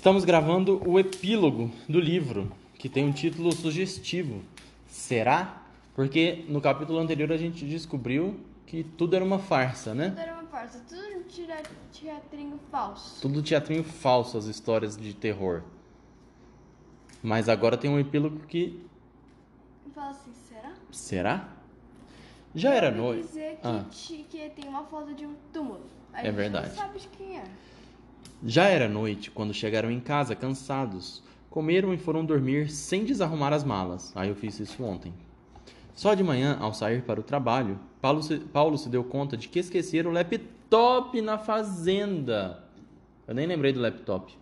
Estamos gravando o epílogo do livro, que tem um título sugestivo. Será? Porque no capítulo anterior a gente descobriu que tudo era uma farsa, né? Tudo era uma farsa, tudo tira- teatrinho falso. Tudo teatrinho falso, as histórias de terror. Mas agora tem um epílogo que. Fala assim, será? Será? Já era Eu noite. dizer que, Ah. que tem uma foto de um túmulo. A É gente verdade. não sabe de quem é. Já era noite quando chegaram em casa cansados. Comeram e foram dormir sem desarrumar as malas. Aí eu fiz isso ontem. Só de manhã, ao sair para o trabalho, Paulo se, Paulo se deu conta de que esqueceram o laptop na fazenda. Eu nem lembrei do laptop.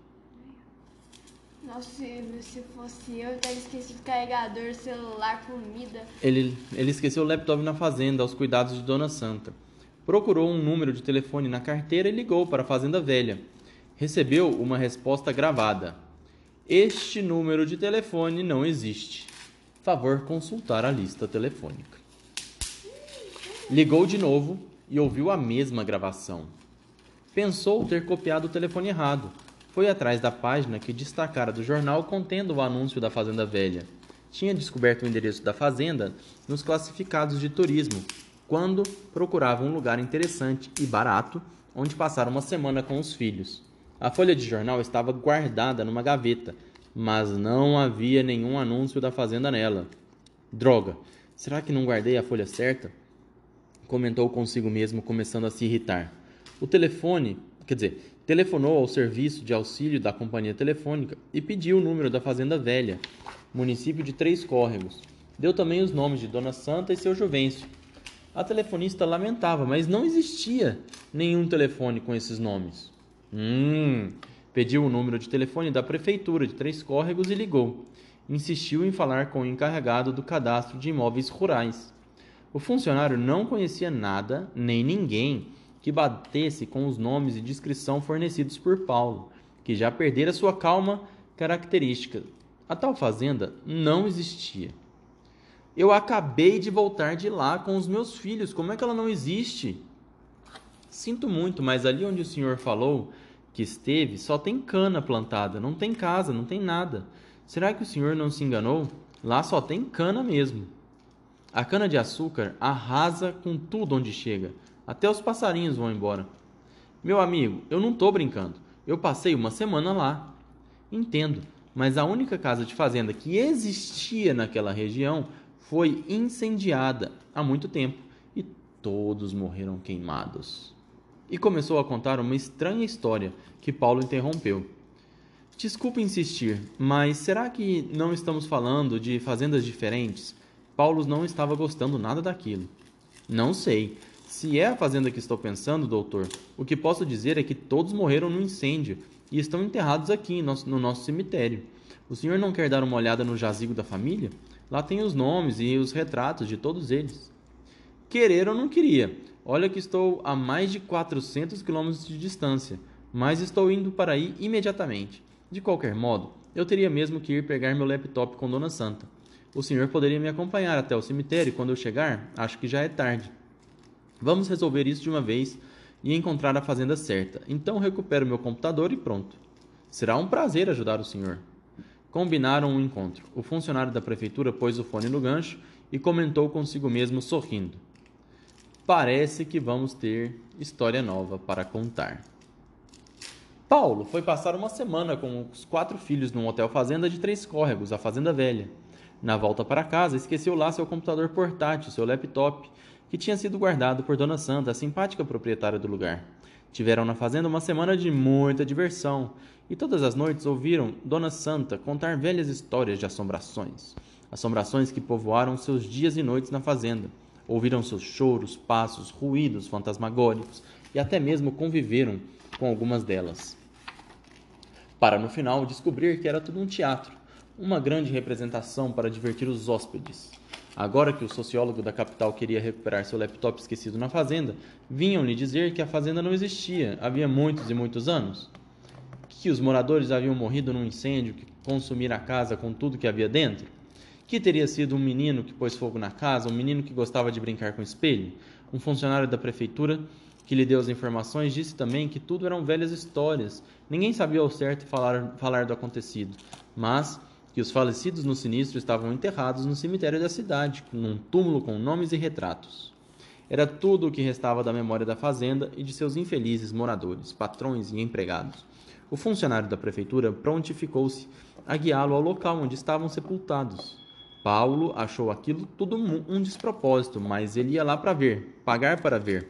Nossa, se, se fosse eu, eu teria esquecido carregador, celular, comida. Ele, ele esqueceu o laptop na fazenda, aos cuidados de Dona Santa. Procurou um número de telefone na carteira e ligou para a Fazenda Velha. Recebeu uma resposta gravada. Este número de telefone não existe. Favor consultar a lista telefônica. Ligou de novo e ouviu a mesma gravação. Pensou ter copiado o telefone errado. Foi atrás da página que destacara do jornal contendo o anúncio da Fazenda Velha. Tinha descoberto o endereço da fazenda nos classificados de turismo, quando procurava um lugar interessante e barato onde passar uma semana com os filhos. A folha de jornal estava guardada numa gaveta, mas não havia nenhum anúncio da fazenda nela. Droga, será que não guardei a folha certa? comentou consigo mesmo, começando a se irritar. O telefone, quer dizer, telefonou ao serviço de auxílio da companhia telefônica e pediu o número da Fazenda Velha, município de Três Córregos. Deu também os nomes de Dona Santa e seu Juvencio. A telefonista lamentava, mas não existia nenhum telefone com esses nomes. Hum, pediu o número de telefone da prefeitura de Três Córregos e ligou. Insistiu em falar com o encarregado do cadastro de imóveis rurais. O funcionário não conhecia nada, nem ninguém, que batesse com os nomes e descrição fornecidos por Paulo, que já perdera sua calma característica. A tal fazenda não existia. Eu acabei de voltar de lá com os meus filhos, como é que ela não existe? Sinto muito, mas ali onde o senhor falou que esteve, só tem cana plantada, não tem casa, não tem nada. Será que o senhor não se enganou? Lá só tem cana mesmo. A cana-de-açúcar arrasa com tudo onde chega. Até os passarinhos vão embora. Meu amigo, eu não tô brincando. Eu passei uma semana lá. Entendo, mas a única casa de fazenda que existia naquela região foi incendiada há muito tempo e todos morreram queimados. E começou a contar uma estranha história que Paulo interrompeu. Desculpe insistir, mas será que não estamos falando de fazendas diferentes? Paulo não estava gostando nada daquilo. Não sei. Se é a fazenda que estou pensando, doutor, o que posso dizer é que todos morreram no incêndio e estão enterrados aqui no nosso cemitério. O senhor não quer dar uma olhada no jazigo da família? Lá tem os nomes e os retratos de todos eles. Querer eu não queria. Olha que estou a mais de 400 quilômetros de distância, mas estou indo para aí imediatamente. De qualquer modo, eu teria mesmo que ir pegar meu laptop com Dona Santa. O senhor poderia me acompanhar até o cemitério quando eu chegar, acho que já é tarde. Vamos resolver isso de uma vez e encontrar a fazenda certa. Então recupero meu computador e pronto. Será um prazer ajudar o senhor. Combinaram um encontro. O funcionário da prefeitura pôs o fone no gancho e comentou consigo mesmo sorrindo. Parece que vamos ter história nova para contar. Paulo foi passar uma semana com os quatro filhos num hotel fazenda de Três Córregos, a Fazenda Velha. Na volta para casa, esqueceu lá seu computador portátil, seu laptop, que tinha sido guardado por Dona Santa, a simpática proprietária do lugar. Tiveram na fazenda uma semana de muita diversão, e todas as noites ouviram Dona Santa contar velhas histórias de assombrações. Assombrações que povoaram seus dias e noites na fazenda. Ouviram seus choros, passos, ruídos fantasmagóricos e até mesmo conviveram com algumas delas. Para no final descobrir que era tudo um teatro, uma grande representação para divertir os hóspedes. Agora que o sociólogo da capital queria recuperar seu laptop esquecido na fazenda, vinham lhe dizer que a fazenda não existia havia muitos e muitos anos. Que os moradores haviam morrido num incêndio que consumira a casa com tudo que havia dentro. Que teria sido um menino que pôs fogo na casa, um menino que gostava de brincar com espelho, um funcionário da prefeitura que lhe deu as informações, disse também que tudo eram velhas histórias. Ninguém sabia ao certo falar, falar do acontecido, mas que os falecidos no sinistro estavam enterrados no cemitério da cidade, num túmulo com nomes e retratos. Era tudo o que restava da memória da fazenda e de seus infelizes moradores, patrões e empregados. O funcionário da prefeitura prontificou-se a guiá-lo ao local onde estavam sepultados. Paulo achou aquilo tudo um despropósito, mas ele ia lá para ver, pagar para ver.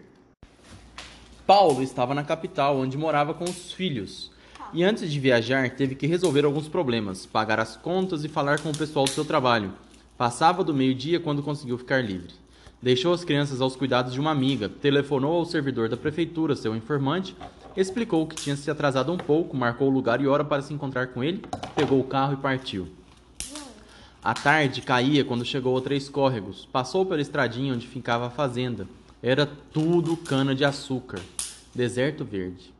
Paulo estava na capital, onde morava com os filhos. E antes de viajar, teve que resolver alguns problemas, pagar as contas e falar com o pessoal do seu trabalho. Passava do meio-dia quando conseguiu ficar livre. Deixou as crianças aos cuidados de uma amiga, telefonou ao servidor da prefeitura, seu informante, explicou que tinha se atrasado um pouco, marcou o lugar e hora para se encontrar com ele, pegou o carro e partiu. A tarde caía quando chegou a Três Córregos. Passou pela estradinha onde ficava a fazenda. Era tudo cana de açúcar, deserto verde.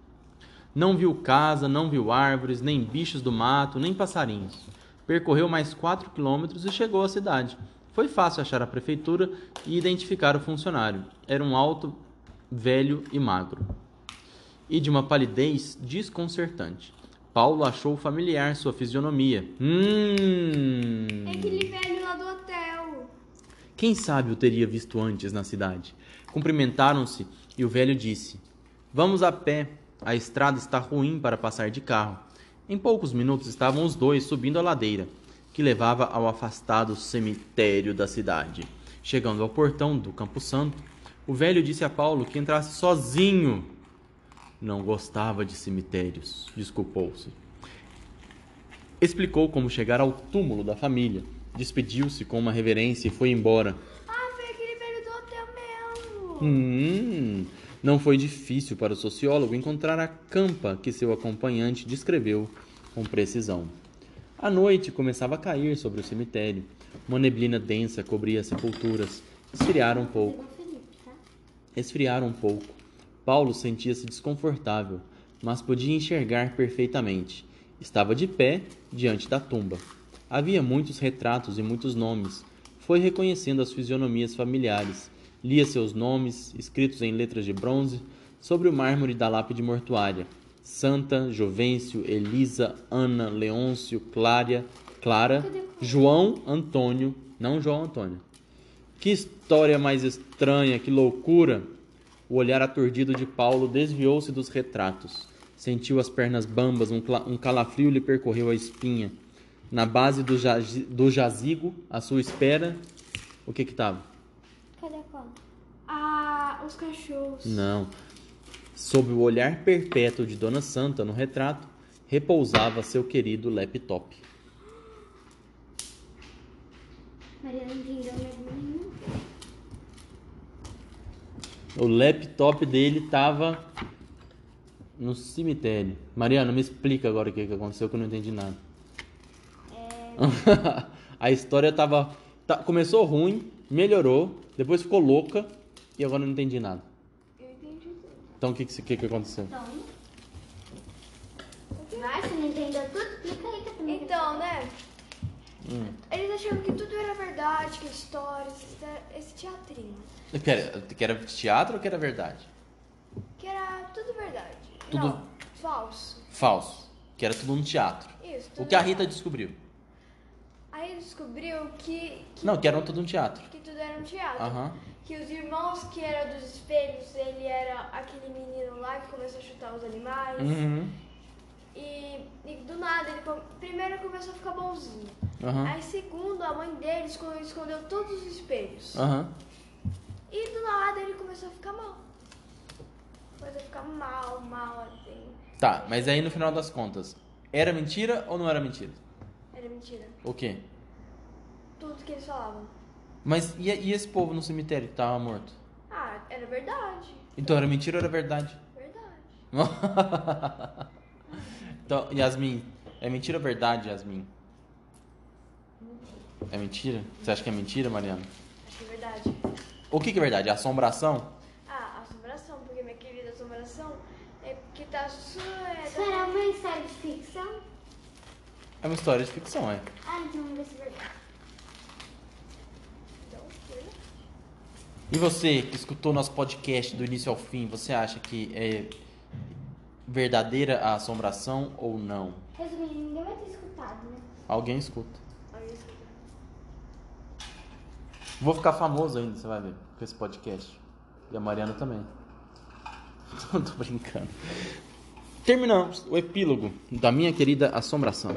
Não viu casa, não viu árvores, nem bichos do mato, nem passarinhos. Percorreu mais quatro quilômetros e chegou à cidade. Foi fácil achar a prefeitura e identificar o funcionário. Era um alto, velho e magro. E de uma palidez desconcertante. Paulo achou familiar sua fisionomia. Hum. É aquele velho lá do hotel. Quem sabe o teria visto antes na cidade? Cumprimentaram-se e o velho disse: Vamos a pé. A estrada está ruim para passar de carro. Em poucos minutos estavam os dois subindo a ladeira que levava ao afastado cemitério da cidade. Chegando ao portão do Campo Santo, o velho disse a Paulo que entrasse sozinho. Não gostava de cemitérios, desculpou-se. Explicou como chegar ao túmulo da família, despediu-se com uma reverência e foi embora. Ah, foi aquele velho do hotel mesmo. Hum, não foi difícil para o sociólogo encontrar a campa que seu acompanhante descreveu com precisão. A noite começava a cair sobre o cemitério. Uma neblina densa cobria as sepulturas. Esfriaram um pouco. Esfriaram um pouco. Paulo sentia-se desconfortável, mas podia enxergar perfeitamente. Estava de pé diante da tumba. Havia muitos retratos e muitos nomes. Foi reconhecendo as fisionomias familiares. Lia seus nomes, escritos em letras de bronze, sobre o mármore da lápide mortuária. Santa, Jovencio, Elisa, Ana, Leôncio, Clária, Clara, João Antônio, não João Antônio. Que história mais estranha, que loucura! O olhar aturdido de Paulo desviou-se dos retratos. Sentiu as pernas bambas, um, um calafrio lhe percorreu a espinha. Na base do, jaz, do jazigo, à sua espera, o que que estava? Cadê a cola? Ah, os cachorros. Não. Sob o olhar perpétuo de Dona Santa no retrato, repousava seu querido laptop. Mariana entendeu mesmo. O laptop dele estava no cemitério. Mariana, me explica agora o que, que aconteceu que eu não entendi nada. É... a história tava. Tá, começou ruim, melhorou, depois ficou louca e agora eu não entendi nada. Então o que, que, que aconteceu? Então. Vai, você não entendeu tudo? Explica aí que eu também. Então, né? Hum. Eles achavam que tudo era verdade, que histórias, esse teatrinho. Que era, que era teatro ou que era verdade? Que era tudo verdade. Tudo não, falso. Falso. Que era tudo um teatro. Isso. O que a Rita descobriu? Aí descobriu que, que, Não, que era tudo um teatro. Que tudo era um teatro. Uhum. Que os irmãos que eram dos espelhos, ele era aquele menino lá que começou a chutar os animais. Uhum. E, e, do nada, ele primeiro começou a ficar bonzinho. Uhum. Aí segundo, a mãe dele escondeu, escondeu todos os espelhos. Uhum. E do nada ele começou a ficar mal. Começou a ficar mal, mal, assim. Tá, mas aí no final das contas, era mentira ou não era mentira? Era mentira. O quê? Tudo que eles falavam. Mas e, e esse povo no cemitério que tava morto? Ah, era verdade. Então era mentira ou era verdade? Verdade. então, Yasmin, é mentira ou verdade, Yasmin? É mentira? Você acha que é mentira, Mariana? Acho que é verdade. O que, que é verdade? Assombração? Ah, assombração, porque minha querida assombração é que tá. É, Será uma história de ficção? É uma história de ficção, é. Ah, então vamos ver se é verdade. Então, E você que escutou nosso podcast do início ao fim, você acha que é verdadeira a assombração ou não? Resumindo, ninguém vai ter escutado, né? Alguém escuta. Vou ficar famoso ainda, você vai ver, com esse podcast. E a Mariana também. Tô brincando. Terminamos o epílogo da minha querida assombração.